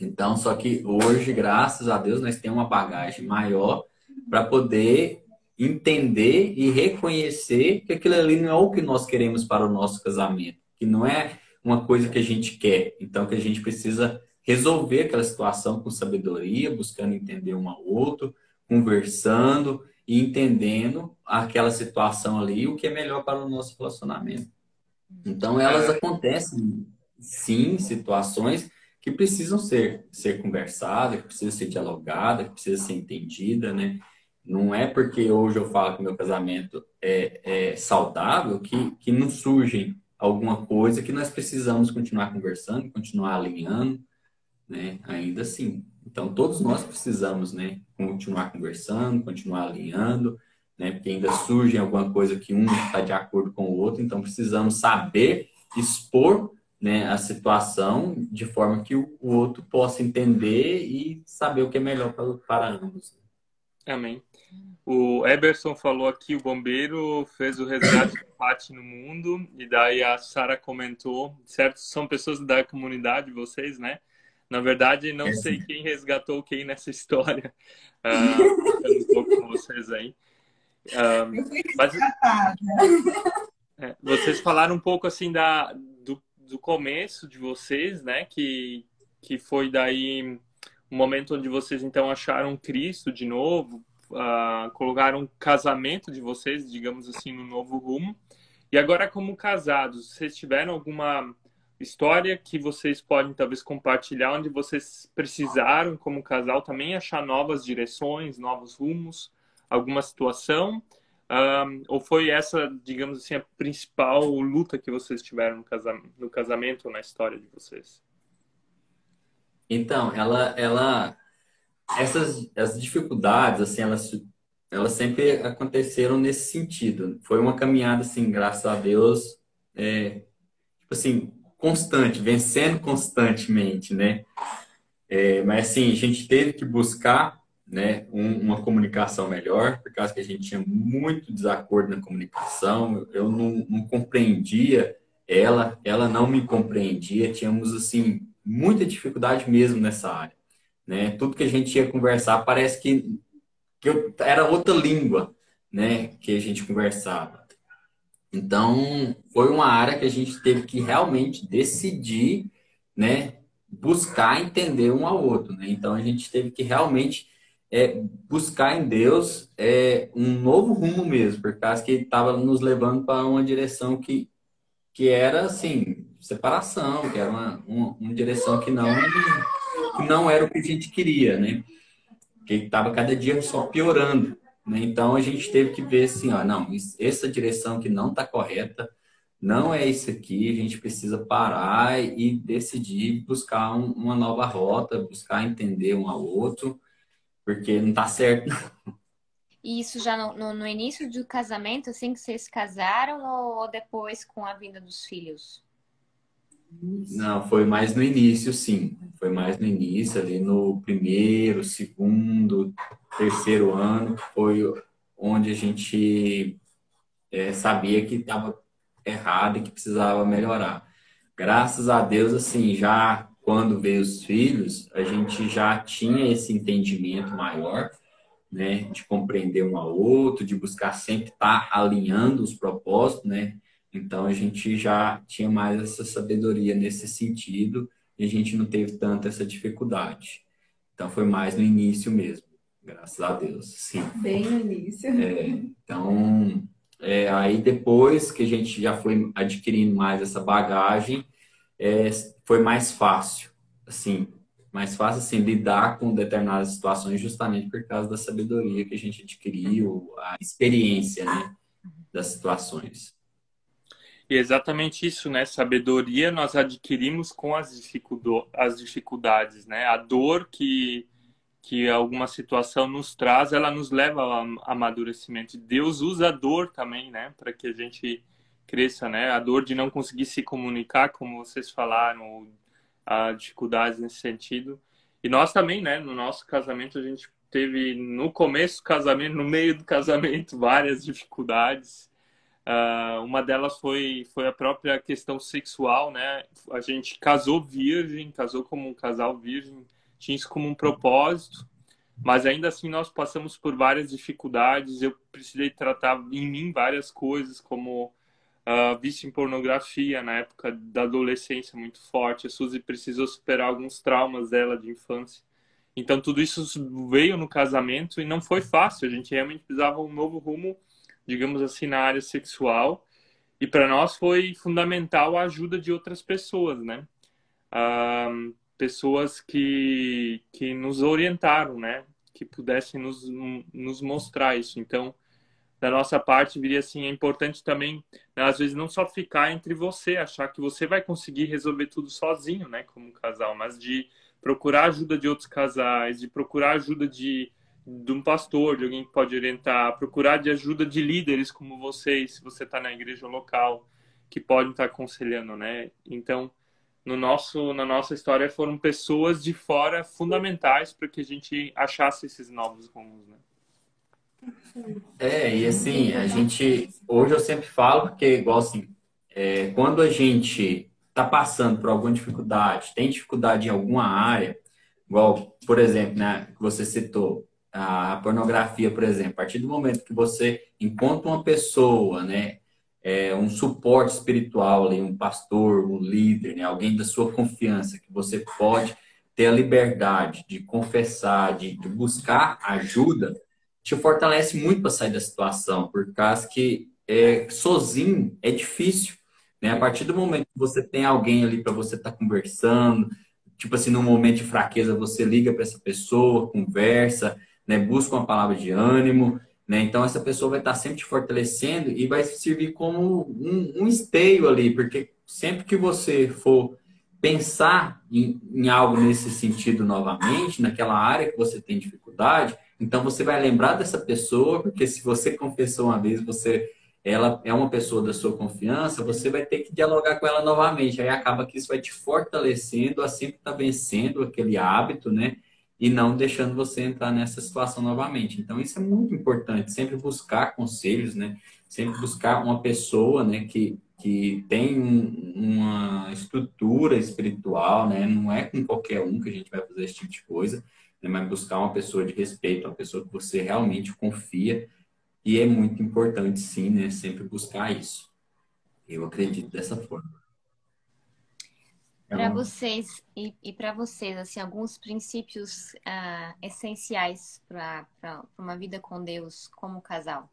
Então, só que hoje, graças a Deus, nós temos uma bagagem maior para poder entender e reconhecer que aquilo ali não é o que nós queremos para o nosso casamento, que não é uma coisa que a gente quer. Então, que a gente precisa resolver aquela situação com sabedoria, buscando entender um ao outro, conversando e entendendo aquela situação ali, o que é melhor para o nosso relacionamento. Então, elas acontecem, sim, situações que precisam ser, ser conversadas, que precisam ser dialogadas, que precisam ser entendidas, né? Não é porque hoje eu falo que meu casamento é, é saudável que, que não surgem alguma coisa que nós precisamos continuar conversando, continuar alinhando, né? Ainda assim. Então, todos nós precisamos, né? Continuar conversando, continuar alinhando, né? Porque ainda surge alguma coisa que um está de acordo com o outro, então precisamos saber expor né, a situação de forma que o, outro possa entender e saber o que é melhor para, para ambos. Amém. O Eberson falou aqui, o bombeiro fez o resgate do Pati no mundo, e daí a Sara comentou, certo? São pessoas da comunidade, vocês, né? Na verdade, não é sei quem resgatou quem nessa história. Uh, um pouco com vocês aí. Um, mas, é, vocês falaram um pouco assim da, do, do começo de vocês, né? Que, que foi daí o momento onde vocês então acharam Cristo de novo, uh, colocaram o casamento de vocês, digamos assim, no novo rumo. E agora, como casados, vocês tiveram alguma história que vocês podem talvez compartilhar, onde vocês precisaram, como casal, também achar novas direções, novos rumos, alguma situação? Um, ou foi essa, digamos assim, a principal luta que vocês tiveram no no casamento ou na história de vocês? Então, ela, ela essas as dificuldades, assim, elas, elas sempre aconteceram nesse sentido. Foi uma caminhada, assim, graças a Deus, é, tipo assim, constante, vencendo constantemente, né? É, mas, assim, a gente teve que buscar né, um, uma comunicação melhor, por causa que a gente tinha muito desacordo na comunicação, eu não, não compreendia ela, ela não me compreendia, tínhamos, assim, muita dificuldade mesmo nessa área né? Tudo que a gente ia conversar parece que, que eu, era outra língua, né? Que a gente conversava. Então, foi uma área que a gente teve que realmente decidir, né? Buscar entender um ao outro, né? Então, a gente teve que realmente é, buscar em Deus é, um novo rumo mesmo, por causa que estava nos levando para uma direção que, que era, assim, separação, que era uma, uma, uma direção que não que não era o que a gente queria, né? Que estava cada dia só piorando. Né? Então a gente teve que ver assim, ó, não, essa direção que não está correta, não é isso aqui, a gente precisa parar e decidir buscar um, uma nova rota, buscar entender um ao outro, porque não está certo. E isso já no, no, no, início do casamento, assim que vocês casaram, ou, ou depois com a vinda dos filhos? Não, foi mais no início, sim. Foi mais no início, ali no primeiro, segundo, terceiro ano, foi onde a gente é, sabia que estava errado e que precisava melhorar. Graças a Deus, assim, já quando veio os filhos, a gente já tinha esse entendimento maior, né, de compreender um ao outro, de buscar sempre estar alinhando os propósitos, né, então a gente já tinha mais essa sabedoria nesse sentido e a gente não teve tanta essa dificuldade. Então foi mais no início mesmo. Graças a Deus, sim. Bem no início. É, então, é, aí depois que a gente já foi adquirindo mais essa bagagem, é, foi mais fácil, assim, mais fácil assim lidar com determinadas situações justamente por causa da sabedoria que a gente adquiriu, a experiência, né, das situações. E é exatamente isso, né? Sabedoria nós adquirimos com as, as dificuldades, né? A dor que, que alguma situação nos traz, ela nos leva ao amadurecimento. Deus usa a dor também, né? Para que a gente cresça, né? A dor de não conseguir se comunicar, como vocês falaram, a dificuldades nesse sentido. E nós também, né? No nosso casamento, a gente teve no começo do casamento, no meio do casamento, várias dificuldades Uh, uma delas foi, foi a própria questão sexual, né? A gente casou virgem, casou como um casal virgem, tinha isso como um propósito, mas ainda assim nós passamos por várias dificuldades. Eu precisei tratar em mim várias coisas, como uh, vício em pornografia na época da adolescência muito forte. A Suzy precisou superar alguns traumas dela de infância. Então tudo isso veio no casamento e não foi fácil. A gente realmente precisava um novo rumo digamos assim, na área sexual. E para nós foi fundamental a ajuda de outras pessoas, né? Ah, pessoas que, que nos orientaram, né? Que pudessem nos, nos mostrar isso. Então, da nossa parte, viria assim, é importante também, né, às vezes, não só ficar entre você, achar que você vai conseguir resolver tudo sozinho, né? Como casal, mas de procurar ajuda de outros casais, de procurar ajuda de de um pastor, de alguém que pode orientar, procurar de ajuda de líderes como vocês, se você está na igreja local, que podem estar tá aconselhando, né? Então, no nosso, na nossa história foram pessoas de fora fundamentais para que a gente achasse esses novos rumos, né? É, e assim, a gente, hoje eu sempre falo, porque igual assim, é, quando a gente está passando por alguma dificuldade, tem dificuldade em alguma área, igual, por exemplo, né, que você citou, a pornografia, por exemplo, a partir do momento que você encontra uma pessoa, né, é, um suporte espiritual ali, um pastor, um líder, né, alguém da sua confiança, que você pode ter a liberdade de confessar, de, de buscar ajuda, te fortalece muito para sair da situação, por causa que é, sozinho é difícil. Né? A partir do momento que você tem alguém ali para você estar tá conversando, tipo assim, num momento de fraqueza, você liga para essa pessoa, conversa, né? Busca uma palavra de ânimo, né? Então essa pessoa vai estar sempre te fortalecendo e vai servir como um, um esteio ali, porque sempre que você for pensar em, em, algo nesse sentido novamente, naquela área que você tem dificuldade, então você vai lembrar dessa pessoa, porque se você confessou uma vez, você ela é uma pessoa da sua confiança, você vai ter que dialogar com ela novamente. Aí acaba que isso vai te fortalecendo a sempre estar vencendo aquele hábito, né? E não deixando você entrar nessa situação novamente. Então, isso é muito importante, sempre buscar conselhos, né? Sempre buscar uma pessoa, né, que, que tem um, uma estrutura espiritual, né? Não é com qualquer um que a gente vai fazer esse tipo de coisa, né? mas buscar uma pessoa de respeito, uma pessoa que você realmente confia. E é muito importante, sim, né? Sempre buscar isso. Eu acredito dessa forma. Para vocês e, e para vocês, assim, alguns princípios uh, essenciais para uma vida com Deus como casal.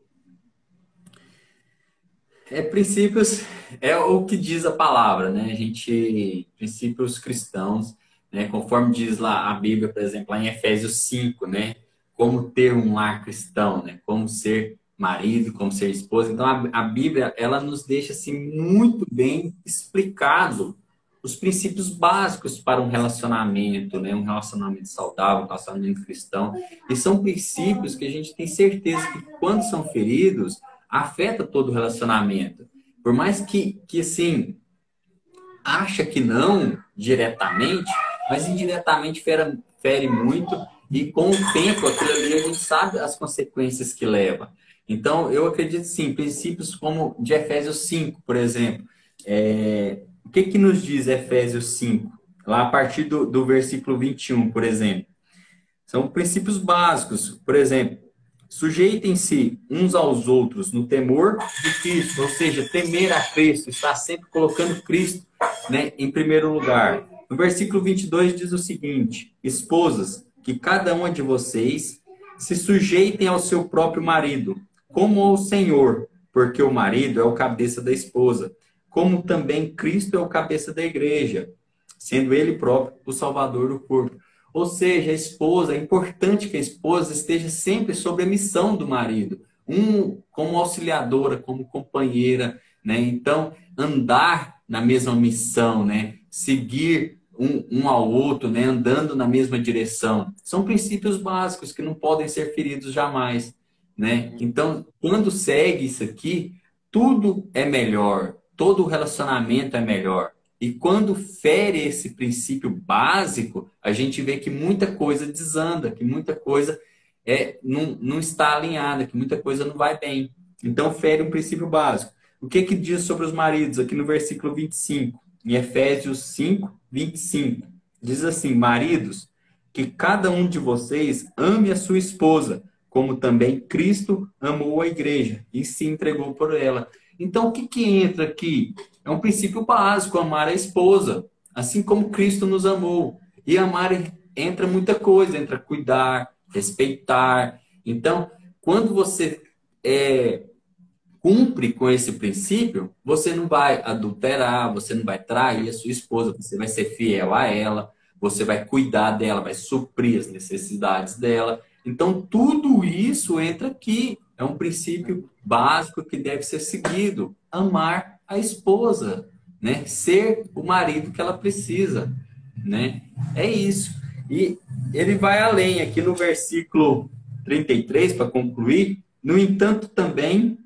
É princípios é o que diz a palavra, né? A gente princípios cristãos, né? Conforme diz lá a Bíblia, por exemplo, lá em Efésios 5, né? Como ter um lar cristão, né? Como ser marido, como ser esposa. Então a, a Bíblia ela nos deixa assim muito bem explicado os princípios básicos para um relacionamento, né? um relacionamento saudável, um relacionamento cristão. E são princípios que a gente tem certeza que, quando são feridos, afeta todo o relacionamento. Por mais que, que assim, acha que não diretamente, mas indiretamente fere, fere muito e com o tempo aquilo ali a gente sabe as consequências que leva. Então, eu acredito sim, princípios como de Efésios 5, por exemplo, é, o que, que nos diz Efésios 5? Lá a partir do, do versículo 21, por exemplo. São princípios básicos. Por exemplo, sujeitem-se uns aos outros no temor de Cristo, ou seja, temer a Cristo, estar sempre colocando Cristo né, em primeiro lugar. No versículo 22 diz o seguinte: Esposas, que cada uma de vocês se sujeitem ao seu próprio marido, como ao Senhor, porque o marido é o cabeça da esposa, como também Cristo é o cabeça da igreja, sendo ele próprio o salvador do corpo. Ou seja, a esposa, é importante que a esposa esteja sempre sob a missão do marido, um como auxiliadora, como companheira, né? Então, andar na mesma missão, né? Seguir um, um ao outro, né? Andando na mesma direção. São princípios básicos que não podem ser feridos jamais, né? Então, quando segue isso aqui, tudo é melhor, todo relacionamento é melhor. E quando fere esse princípio básico, a gente vê que muita coisa desanda, que muita coisa é, não, não está alinhada, que muita coisa não vai bem. Então, fere um princípio básico. O que, que diz sobre os maridos aqui no versículo 25, em Efésios 5, 25? Diz assim: Maridos, que cada um de vocês ame a sua esposa, como também Cristo amou a igreja e se entregou por ela. Então, o que, que entra aqui? É um princípio básico, amar a esposa, assim como Cristo nos amou. E amar entra muita coisa, entra cuidar, respeitar. Então, quando você é, cumpre com esse princípio, você não vai adulterar, você não vai trair a sua esposa, você vai ser fiel a ela, você vai cuidar dela, vai suprir as necessidades dela. Então, tudo isso entra aqui. É um princípio básico que deve ser seguido. Amar a esposa, né? Ser o marido que ela precisa, né? É isso. E ele vai além aqui no versículo 33 para concluir. No entanto, também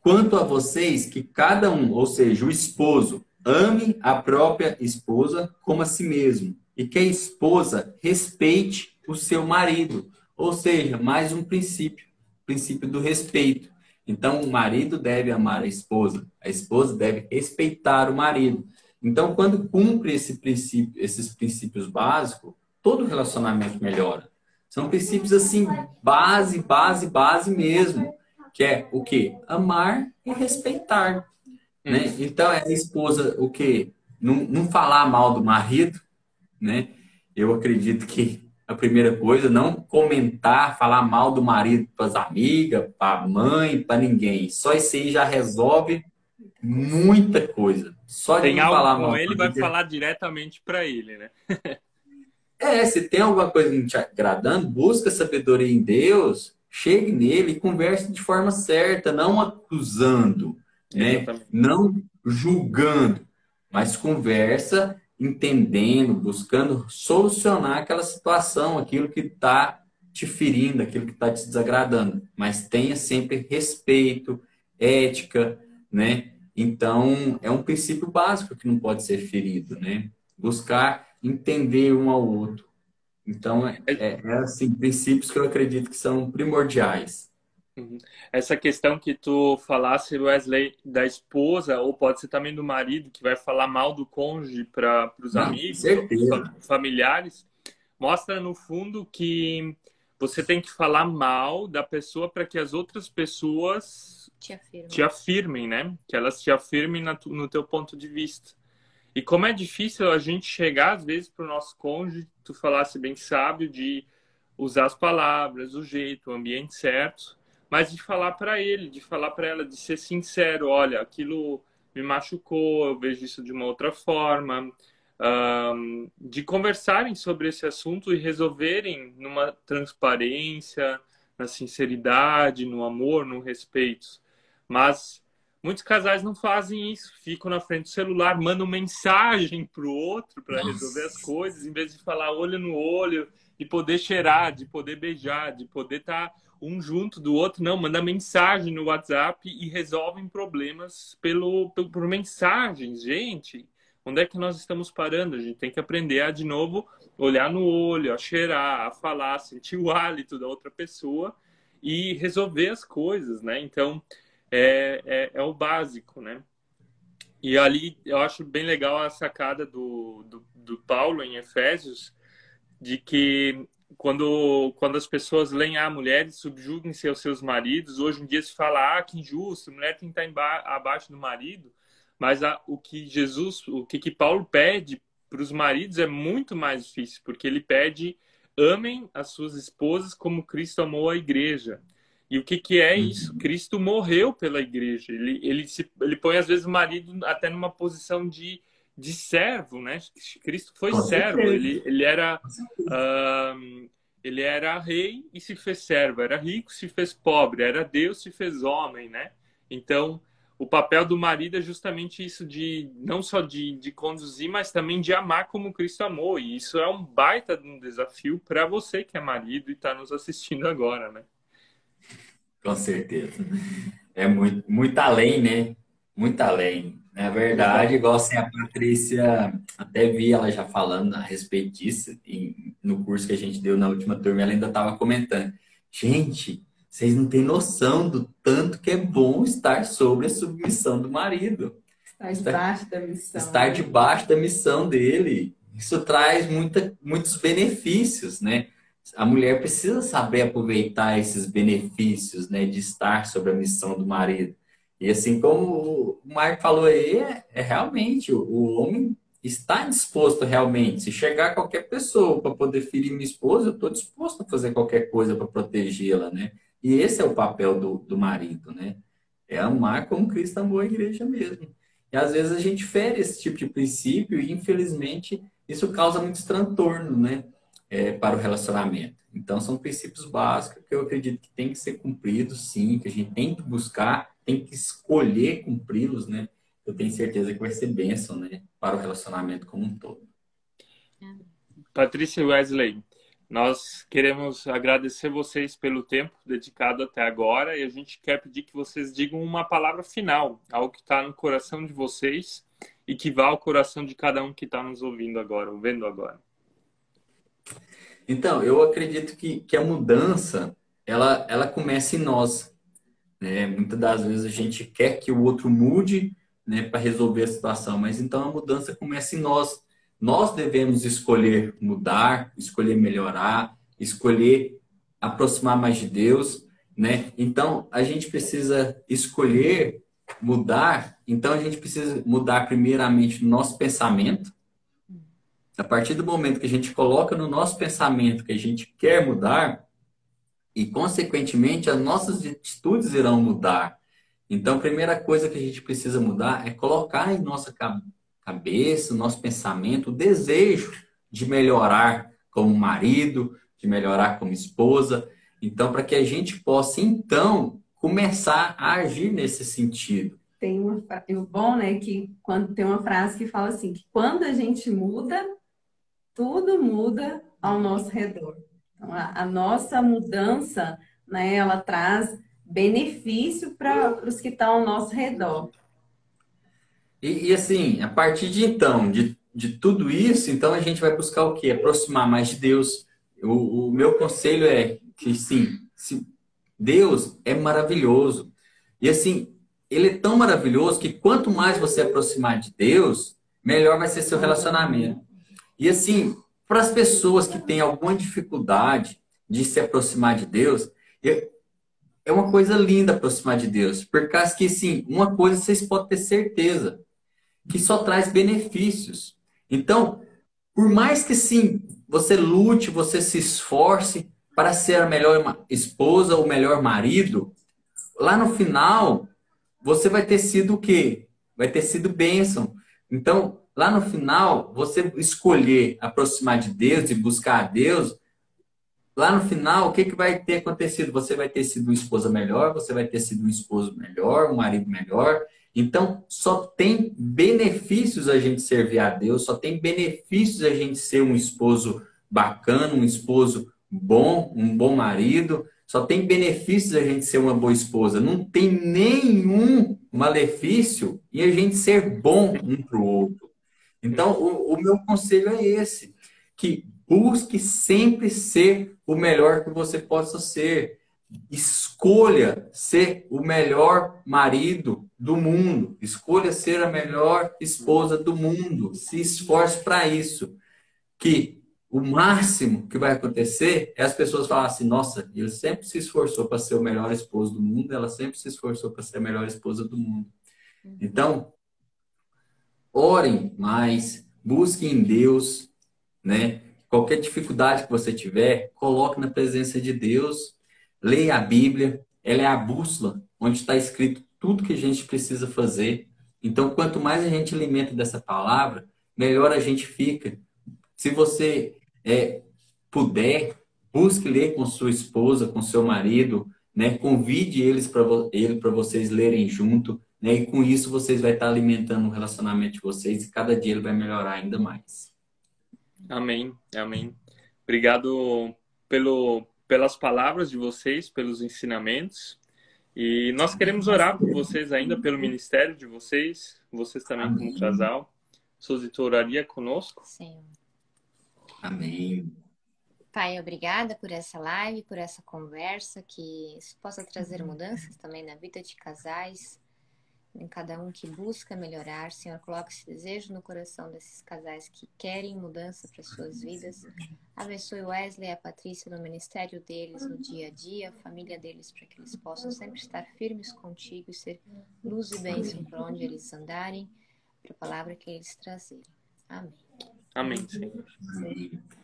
quanto a vocês que cada um, ou seja, o esposo, ame a própria esposa como a si mesmo, e que a esposa respeite o seu marido. Ou seja, mais um princípio princípio do respeito. Então, o marido deve amar a esposa, a esposa deve respeitar o marido. Então, quando cumpre esse princípio, esses princípios básicos, todo relacionamento melhora. São princípios assim, base, base, base mesmo, que é o que? Amar e respeitar. Né? Hum. Então, é a esposa, o que? Não, não falar mal do marido, né? Eu acredito que a primeira coisa, não comentar, falar mal do marido para as amigas, para a mãe, para ninguém. Só isso aí já resolve muita coisa. Só tem de algo falar mal. Ele vai falar diretamente para ele, né? é, se tem alguma coisa te agradando, busca sabedoria em Deus, chegue nele e converse de forma certa, não acusando, né? Não julgando, mas conversa entendendo, buscando solucionar aquela situação, aquilo que está te ferindo, aquilo que está te desagradando. Mas tenha sempre respeito, ética, né? Então, é um princípio básico que não pode ser ferido, né? Buscar entender um ao outro. Então, é, é, é assim, princípios que eu acredito que são primordiais. Uhum. Essa questão que tu falasse, Wesley, da esposa, ou pode ser também do marido, que vai falar mal do cônjuge para os amigos, familiares, mostra no fundo que você tem que falar mal da pessoa para que as outras pessoas te afirmem. te afirmem, né? Que elas te afirmem no teu ponto de vista. E como é difícil a gente chegar, às vezes, para o nosso cônjuge, tu falasse bem sábio, de usar as palavras, o jeito, o ambiente certo, mas de falar para ele, de falar para ela, de ser sincero, olha, aquilo me machucou, eu vejo isso de uma outra forma, um, de conversarem sobre esse assunto e resolverem numa transparência, na sinceridade, no amor, no respeito. Mas muitos casais não fazem isso, ficam na frente do celular, mandam mensagem pro outro para resolver as coisas, em vez de falar olho no olho, de poder cheirar, de poder beijar, de poder estar tá um junto do outro, não, manda mensagem no WhatsApp e resolvem problemas pelo, pelo, por mensagens. Gente, onde é que nós estamos parando? A gente tem que aprender a, de novo, olhar no olho, a cheirar, a falar, sentir o hálito da outra pessoa e resolver as coisas, né? Então, é, é, é o básico, né? E ali eu acho bem legal a sacada do, do, do Paulo em Efésios, de que quando, quando as pessoas leem, ah, mulheres subjuguem-se aos seus maridos, hoje em dia se fala, ah, que injusto, mulher tem que estar abaixo do marido, mas a, o que Jesus, o que, que Paulo pede para os maridos é muito mais difícil, porque ele pede amem as suas esposas como Cristo amou a igreja. E o que, que é isso? Uhum. Cristo morreu pela igreja. Ele, ele, se, ele põe, às vezes, o marido até numa posição de, de servo, né? Cristo foi Com servo. Ele, ele, era, uh, ele era rei e se fez servo. Era rico, se fez pobre. Era Deus, se fez homem, né? Então, o papel do marido é justamente isso de não só de, de conduzir, mas também de amar como Cristo amou. E isso é um baita de um desafio para você que é marido e está nos assistindo agora, né? Com certeza. É muito, muito além, né? Muito além. Na verdade, igual assim, a Patrícia, até vi ela já falando a respeito disso, e no curso que a gente deu na última turma, ela ainda estava comentando. Gente, vocês não têm noção do tanto que é bom estar sobre a submissão do marido. Estar debaixo da missão. Estar debaixo da missão dele. Isso traz muita, muitos benefícios, né? A mulher precisa saber aproveitar esses benefícios, né? De estar sobre a missão do marido. E assim como o Marco falou aí, é, é realmente o, o homem está disposto realmente. Se chegar qualquer pessoa para poder ferir minha esposa, eu estou disposto a fazer qualquer coisa para protegê-la, né? E esse é o papel do, do marido, né? É amar como Cristo amou a igreja mesmo. E às vezes a gente fere esse tipo de princípio e, infelizmente, isso causa muito transtorno, né? É, para o relacionamento. Então, são princípios básicos que eu acredito que tem que ser cumpridos, sim, que a gente tem que buscar, tem que escolher cumpri-los, né? Eu tenho certeza que vai ser bênção, né? Para o relacionamento como um todo. Patrícia Wesley, nós queremos agradecer vocês pelo tempo dedicado até agora e a gente quer pedir que vocês digam uma palavra final, algo que está no coração de vocês e que vá ao coração de cada um que está nos ouvindo agora, ouvindo agora. Então, eu acredito que, que a mudança, ela, ela começa em nós. Né? Muitas das vezes a gente quer que o outro mude né, para resolver a situação, mas então a mudança começa em nós. Nós devemos escolher mudar, escolher melhorar, escolher aproximar mais de Deus, né? Então, a gente precisa escolher mudar, então a gente precisa mudar primeiramente nosso pensamento. A partir do momento que a gente coloca no nosso pensamento que a gente quer mudar, e consequentemente as nossas atitudes irão mudar. Então, a primeira coisa que a gente precisa mudar é colocar em nossa cabeça, nosso pensamento, o desejo de melhorar como marido, de melhorar como esposa. Então, para que a gente possa, então, começar a agir nesse sentido. Tem uma, o bom, né, que quando tem uma frase que fala assim, que quando a gente muda, tudo muda ao nosso redor. Então, a, a nossa mudança, né, ela traz benefício para os que estão ao nosso redor. E, e, assim, a partir de então, de, de tudo isso, então a gente vai buscar o quê? Aproximar mais de Deus. O, o meu conselho é que sim, se, Deus é maravilhoso. E assim, ele é tão maravilhoso que quanto mais você aproximar de Deus, melhor vai ser seu relacionamento. E assim, para as pessoas que têm alguma dificuldade de se aproximar de Deus, é uma coisa linda aproximar de Deus. Por causa que, sim, uma coisa vocês podem ter certeza que só traz benefícios. Então, por mais que sim, você lute, você se esforce para ser a melhor esposa ou melhor marido, lá no final você vai ter sido o quê? Vai ter sido bênção. Então, lá no final, você escolher aproximar de Deus e buscar a Deus, lá no final, o que, que vai ter acontecido? Você vai ter sido uma esposa melhor, você vai ter sido um esposo melhor, um marido melhor, então, só tem benefícios a gente servir a Deus, só tem benefícios a gente ser um esposo bacana, um esposo bom, um bom marido, só tem benefícios a gente ser uma boa esposa. Não tem nenhum malefício em a gente ser bom um para o outro. Então, o, o meu conselho é esse: que busque sempre ser o melhor que você possa ser. Escolha ser o melhor marido do mundo. Escolha ser a melhor esposa do mundo. Se esforce para isso. Que o máximo que vai acontecer é as pessoas falarem assim: nossa, ele sempre se esforçou para ser o melhor esposo do mundo, ela sempre se esforçou para ser a melhor esposa do mundo. Então, orem mais, busquem em Deus, né? qualquer dificuldade que você tiver, coloque na presença de Deus, leia a Bíblia, ela é a bússola onde está escrito tudo que a gente precisa fazer. Então, quanto mais a gente alimenta dessa palavra, melhor a gente fica. Se você é, puder, busque ler com sua esposa, com seu marido, né? Convide eles para ele para vocês lerem junto, né? E com isso vocês vai estar alimentando o relacionamento de vocês e cada dia ele vai melhorar ainda mais. Amém. Amém. Obrigado pelo pelas palavras de vocês, pelos ensinamentos. E nós queremos orar por vocês ainda, pelo ministério de vocês, vocês também Amém. como casal. Sozito oraria conosco? Sim. Amém. Pai, obrigada por essa live, por essa conversa, que isso possa trazer mudanças também na vida de casais, em cada um que busca melhorar. Senhor, coloque esse desejo no coração desses casais que querem mudança para suas vidas. Abençoe o Wesley e a Patrícia no ministério deles, no dia a dia, a família deles, para que eles possam sempre estar firmes contigo e ser luz e bênção para onde eles andarem, para a palavra que eles trazerem. Amém. Amém, Senhor.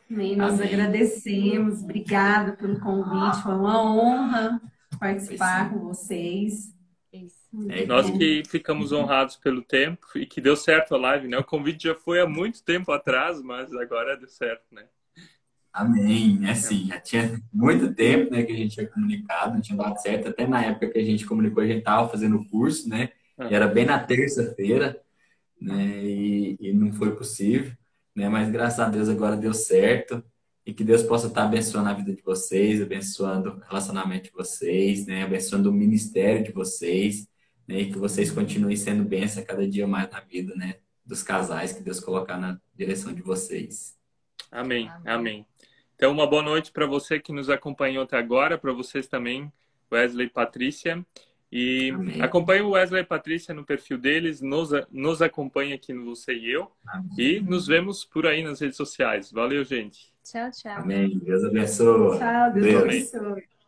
Amém. Nós Amém. agradecemos. Obrigada pelo convite. Foi uma honra participar com vocês. É, Nós que ficamos honrados pelo tempo e que deu certo a live, né? O convite já foi há muito tempo atrás, mas agora deu certo, né? Amém. É sim, já tinha muito tempo né, que a gente tinha comunicado, não tinha dado certo. Até na época que a gente comunicou, a gente estava fazendo o curso, né? E era bem na terça-feira, né? E, e não foi possível né? Mas graças a Deus agora deu certo e que Deus possa estar abençoando a vida de vocês, abençoando o relacionamento de vocês, né? Abençoando o ministério de vocês, né? E que vocês continuem sendo bênção cada dia mais na vida, né? Dos casais que Deus colocar na direção de vocês. Amém. Amém. Amém. Então, uma boa noite para você que nos acompanhou até agora, para vocês também, Wesley e Patrícia. E Amém. acompanhe o Wesley e Patrícia no perfil deles, nos, nos acompanhe aqui no Você e Eu. Amém. E nos vemos por aí nas redes sociais. Valeu, gente. Tchau, tchau. Amém. Deus abençoe. Tchau, Deus, Deus. abençoe.